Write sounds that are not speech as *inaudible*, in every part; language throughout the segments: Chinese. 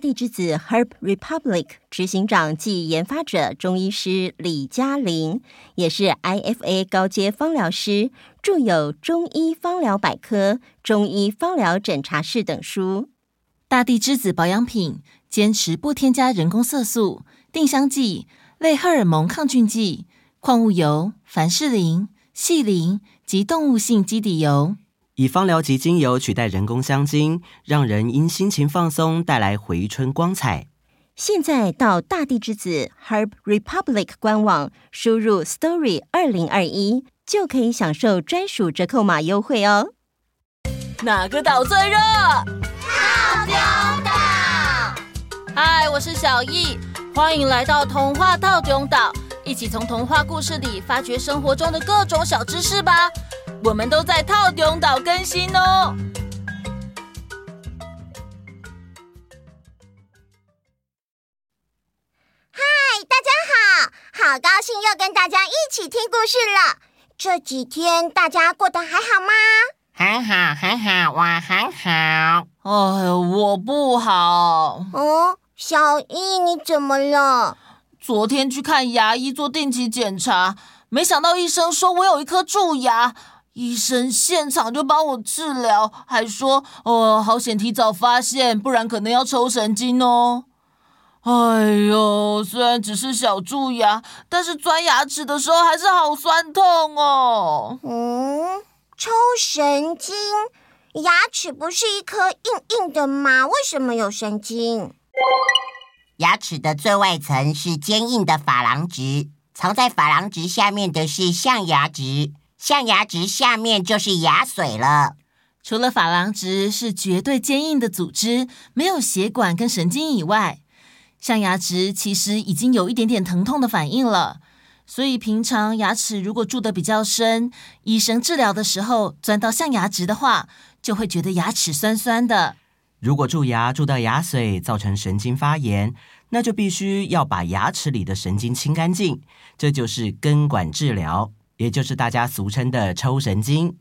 地之子 Herb Republic 执行长暨研发者中医师李嘉玲，也是 IFA 高阶芳疗师，著有《中医芳疗百科》《中医芳疗诊查室》等书。大地之子保养品坚持不添加人工色素、定香剂、类荷尔蒙抗菌剂、矿物油、凡士林、细磷及动物性基底油。以芳疗及精油取代人工香精，让人因心情放松带来回春光彩。现在到大地之子 Herb Republic 官网输入 Story 二零二一，就可以享受专属折扣码优惠哦。哪个岛最热？套丁岛。嗨，我是小易，欢迎来到童话套丁岛，一起从童话故事里发掘生活中的各种小知识吧。我们都在套丁岛更新哦！嗨，大家好，好高兴又跟大家一起听故事了。这几天大家过得还好吗？还好，还好，我还好。哎，我不好。哦，小易，你怎么了？昨天去看牙医做定期检查，没想到医生说我有一颗蛀牙。医生现场就帮我治疗，还说：“哦，好险提早发现，不然可能要抽神经哦。”哎呦，虽然只是小蛀牙，但是钻牙齿的时候还是好酸痛哦。嗯，抽神经？牙齿不是一颗硬硬的吗？为什么有神经？牙齿的最外层是坚硬的珐琅质，藏在珐琅质下面的是象牙质。象牙质下面就是牙髓了。除了珐琅质是绝对坚硬的组织，没有血管跟神经以外，象牙质其实已经有一点点疼痛的反应了。所以平常牙齿如果蛀得比较深，医生治疗的时候钻到象牙质的话，就会觉得牙齿酸酸的。如果蛀牙蛀到牙髓，造成神经发炎，那就必须要把牙齿里的神经清干净，这就是根管治疗。也就是大家俗称的抽神经，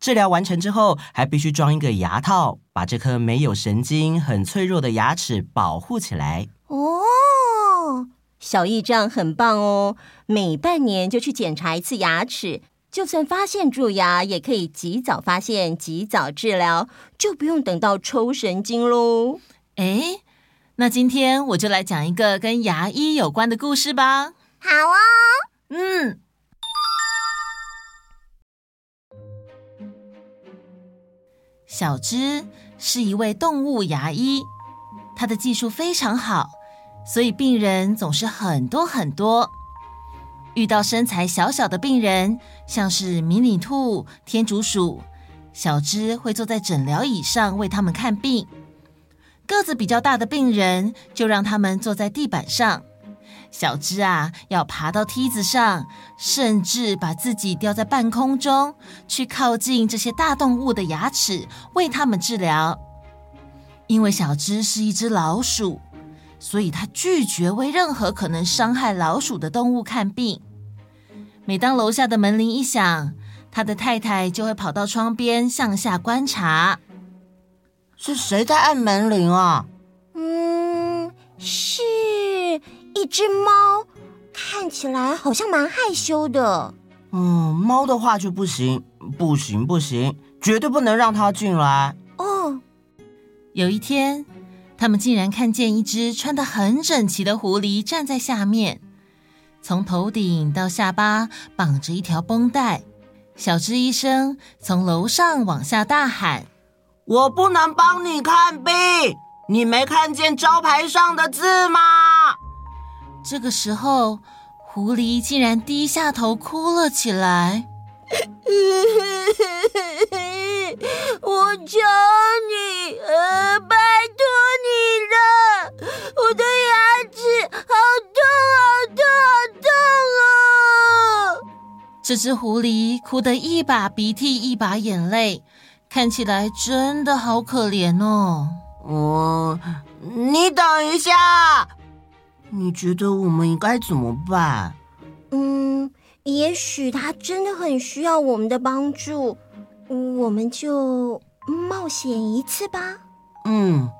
治疗完成之后，还必须装一个牙套，把这颗没有神经、很脆弱的牙齿保护起来。哦，小易这样很棒哦！每半年就去检查一次牙齿，就算发现蛀牙，也可以及早发现、及早治疗，就不用等到抽神经喽。哎，那今天我就来讲一个跟牙医有关的故事吧。好哦，小芝是一位动物牙医，她的技术非常好，所以病人总是很多很多。遇到身材小小的病人，像是迷你兔、天竺鼠，小芝会坐在诊疗椅上为他们看病。个子比较大的病人，就让他们坐在地板上。小只啊，要爬到梯子上，甚至把自己吊在半空中，去靠近这些大动物的牙齿，为它们治疗。因为小只是一只老鼠，所以它拒绝为任何可能伤害老鼠的动物看病。每当楼下的门铃一响，他的太太就会跑到窗边向下观察。是谁在按门铃啊？嗯，是。一只猫看起来好像蛮害羞的。嗯，猫的话就不行，不行，不行，绝对不能让它进来。哦，有一天，他们竟然看见一只穿得很整齐的狐狸站在下面，从头顶到下巴绑着一条绷带。小智医生从楼上往下大喊：“我不能帮你看病，你没看见招牌上的字吗？”这个时候，狐狸竟然低下头哭了起来。*laughs* 我求你，呃，拜托你了，我的牙齿好痛，好痛，好痛哦！这只狐狸哭得一把鼻涕一把眼泪，看起来真的好可怜哦。哦，你觉得我们应该怎么办？嗯，也许他真的很需要我们的帮助，我们就冒险一次吧。嗯，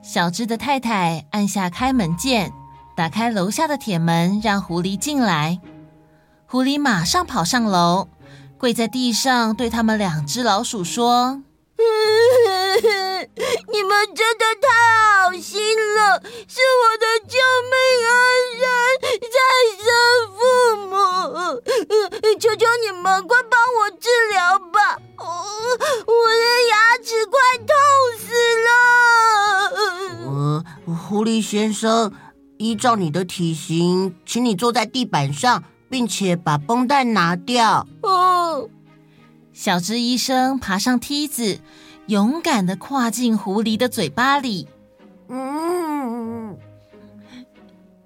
小智的太太按下开门键，打开楼下的铁门，让狐狸进来。狐狸马上跑上楼，跪在地上，对他们两只老鼠说：“ *laughs* 生，依照你的体型，请你坐在地板上。并且把绷带拿掉。哦，小只医生爬上梯子，勇敢的跨进狐狸的嘴巴里。嗯，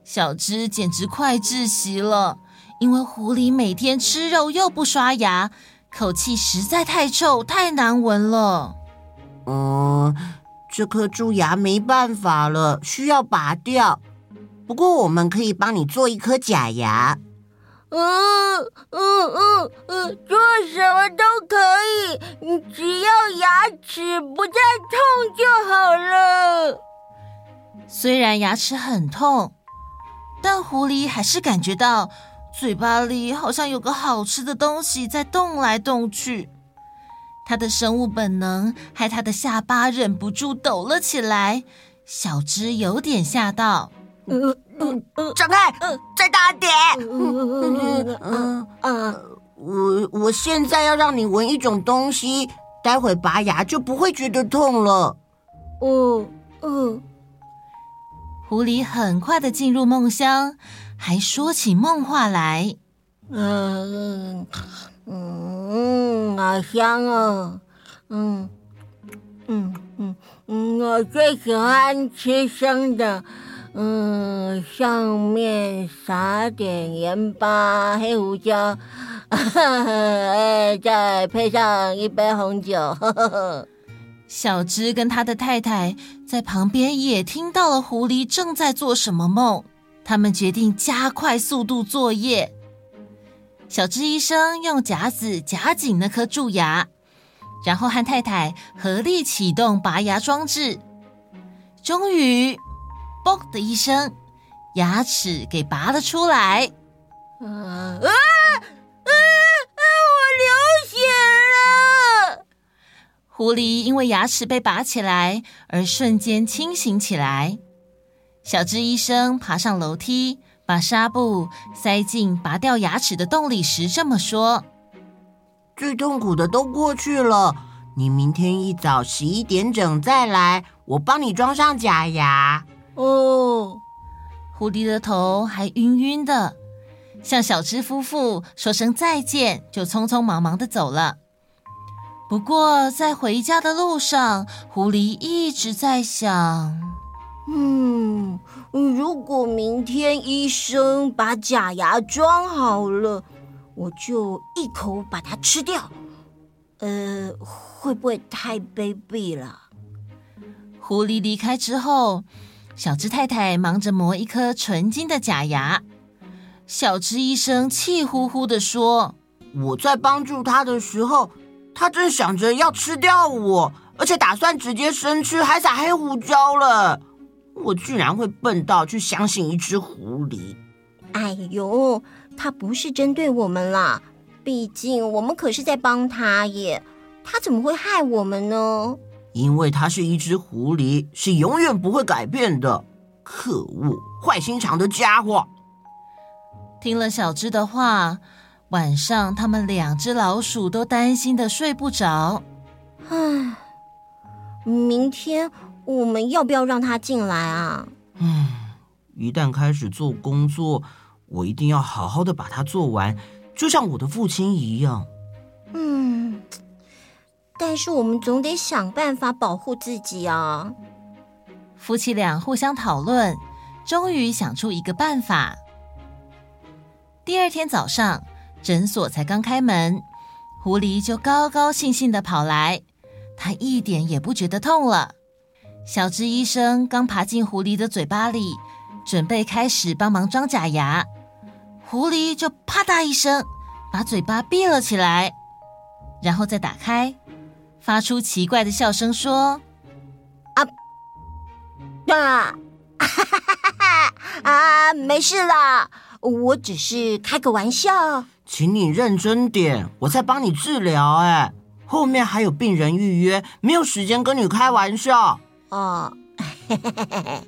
小只简直快窒息了，因为狐狸每天吃肉又不刷牙，口气实在太臭，太难闻了。嗯，这颗蛀牙没办法了，需要拔掉。不过我们可以帮你做一颗假牙。嗯嗯嗯嗯，做什么都可以，只要牙齿不再痛就好了。虽然牙齿很痛，但狐狸还是感觉到嘴巴里好像有个好吃的东西在动来动去。它的生物本能害他的下巴忍不住抖了起来，小芝有点吓到。嗯嗯嗯，张开，再大点。嗯嗯嗯，我我现在要让你闻一种东西，待会拔牙就不会觉得痛了。哦，嗯。狐狸很快的进入梦乡，还说起梦话来。嗯嗯，好香哦。嗯嗯嗯嗯，我最喜欢吃生的。嗯，上面撒点盐巴、黑胡椒，再配上一杯红酒。呵呵小芝跟他的太太在旁边也听到了狐狸正在做什么梦，他们决定加快速度作业。小智医生用夹子夹紧那颗蛀牙，然后和太太合力启动拔牙装置，终于。“嘣”的一声，牙齿给拔了出来。啊啊啊！我流血了。狐狸因为牙齿被拔起来而瞬间清醒起来。小智医生爬上楼梯，把纱布塞进拔掉牙齿的洞里时，这么说：“最痛苦的都过去了，你明天一早十一点整再来，我帮你装上假牙。”哦，狐狸的头还晕晕的，向小芝夫妇说声再见，就匆匆忙忙的走了。不过在回家的路上，狐狸一直在想：嗯，如果明天医生把假牙装好了，我就一口把它吃掉。呃，会不会太卑鄙了？狐狸离开之后。小智太太忙着磨一颗纯金的假牙，小智医生气呼呼的说：“我在帮助他的时候，他正想着要吃掉我，而且打算直接生吃，还撒黑胡椒了。我居然会笨到去相信一只狐狸！哎呦，他不是针对我们啦，毕竟我们可是在帮他耶，他怎么会害我们呢？”因为他是一只狐狸，是永远不会改变的。可恶，坏心肠的家伙！听了小芝的话，晚上他们两只老鼠都担心的睡不着。唉，明天我们要不要让他进来啊？嗯，一旦开始做工作，我一定要好好的把它做完，就像我的父亲一样。嗯。但是我们总得想办法保护自己啊！夫妻俩互相讨论，终于想出一个办法。第二天早上，诊所才刚开门，狐狸就高高兴兴的跑来，它一点也不觉得痛了。小智医生刚爬进狐狸的嘴巴里，准备开始帮忙装假牙，狐狸就啪嗒一声把嘴巴闭了起来，然后再打开。发出奇怪的笑声，说：“啊，啊，哈哈哈哈啊，没事啦，我只是开个玩笑。请你认真点，我在帮你治疗。哎，后面还有病人预约，没有时间跟你开玩笑。哦，嘿嘿嘿嘿。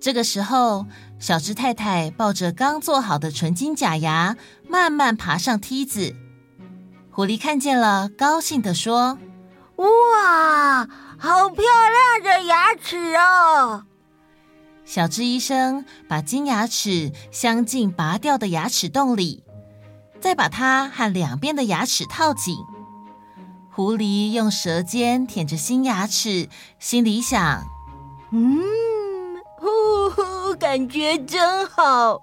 这个时候，小智太太抱着刚做好的纯金假牙，慢慢爬上梯子。狐狸看见了，高兴地说：“哇，好漂亮的牙齿哦！”小智医生把金牙齿镶进拔掉的牙齿洞里，再把它和两边的牙齿套紧。狐狸用舌尖舔着新牙齿，心里想：“嗯。”呼呼，感觉真好。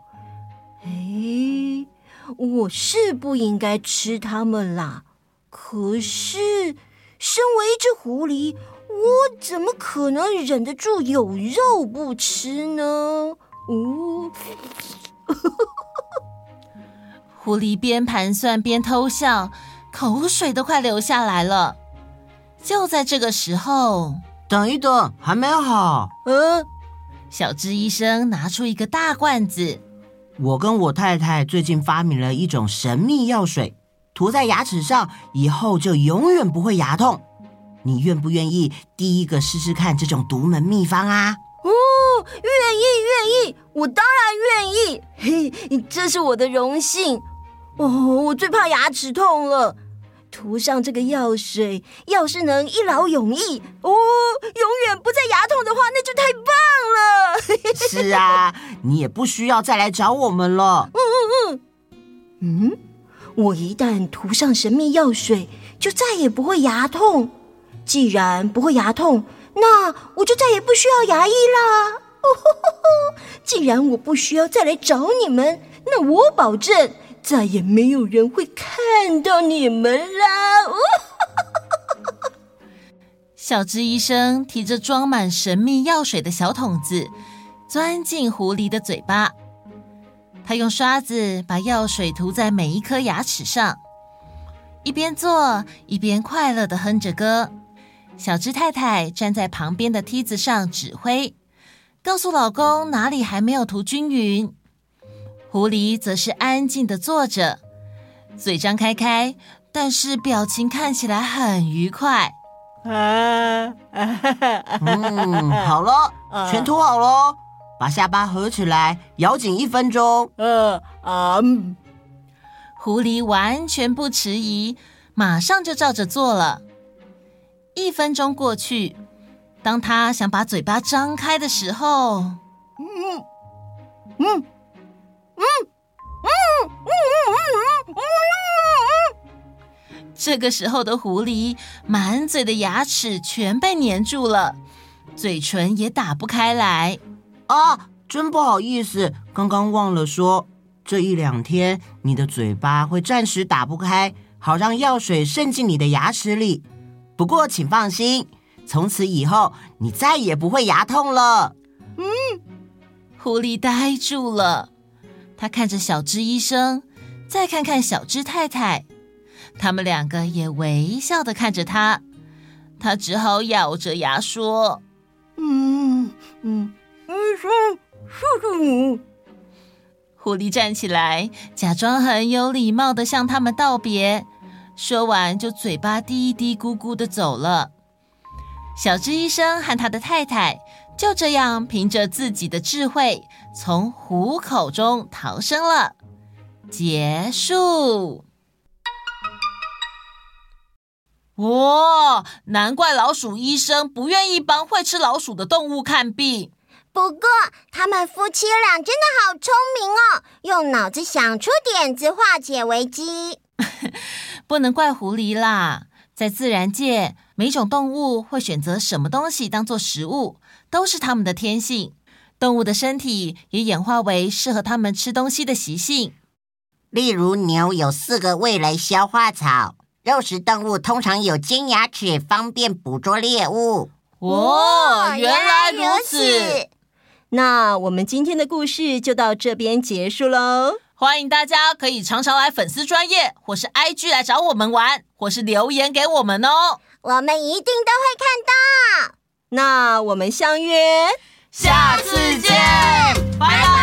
哎，我是不应该吃它们啦。可是，身为一只狐狸，我怎么可能忍得住有肉不吃呢？哦，*laughs* 狐狸边盘算边偷笑，口水都快流下来了。就在这个时候，等一等，还没好。嗯。小智医生拿出一个大罐子。我跟我太太最近发明了一种神秘药水，涂在牙齿上以后就永远不会牙痛。你愿不愿意第一个试试看这种独门秘方啊？哦，愿意，愿意，我当然愿意。嘿，这是我的荣幸。哦，我最怕牙齿痛了。涂上这个药水，要是能一劳永逸，哦，永远不再牙痛的话，那就太棒了。是啊，你也不需要再来找我们了。嗯嗯嗯，嗯，我一旦涂上神秘药水，就再也不会牙痛。既然不会牙痛，那我就再也不需要牙医啦。哦吼吼，既然我不需要再来找你们，那我保证。再也没有人会看到你们啦！*laughs* 小智医生提着装满神秘药水的小桶子，钻进狐狸的嘴巴。他用刷子把药水涂在每一颗牙齿上，一边做一边快乐的哼着歌。小智太太站在旁边的梯子上指挥，告诉老公哪里还没有涂均匀。狐狸则是安静的坐着，嘴张开开，但是表情看起来很愉快。嗯，好了，全涂好了，把下巴合起来，咬紧一分钟。嗯啊，狐狸完全不迟疑，马上就照着做了。一分钟过去，当他想把嘴巴张开的时候，嗯嗯。嗯嗯嗯嗯嗯嗯嗯，这个时候的狐狸满嘴的牙齿全被粘住了，嘴唇也打不开来。啊，真不好意思，刚刚忘了说，这一两天你的嘴巴会暂时打不开，好让药水渗进你的牙齿里。不过请放心，从此以后你再也不会牙痛了。嗯，狐狸呆住了。他看着小芝医生，再看看小芝太太，他们两个也微笑的看着他。他只好咬着牙说：“嗯嗯，医生，谢谢你。”狐狸站起来，假装很有礼貌的向他们道别，说完就嘴巴嘀嘀咕咕的走了。小芝医生和他的太太就这样凭着自己的智慧，从虎口中逃生了。结束。哇，难怪老鼠医生不愿意帮会吃老鼠的动物看病。不过，他们夫妻俩真的好聪明哦，用脑子想出点子化解危机。*laughs* 不能怪狐狸啦，在自然界，每种动物会选择什么东西当做食物，都是它们的天性。动物的身体也演化为适合它们吃东西的习性。例如，牛有四个味蕾消化草；肉食动物通常有尖牙齿，方便捕捉猎物。哦，原来如此。那我们今天的故事就到这边结束喽。欢迎大家可以常常来粉丝专业或是 IG 来找我们玩，或是留言给我们哦。我们一定都会看到。那我们相约下次见拜拜。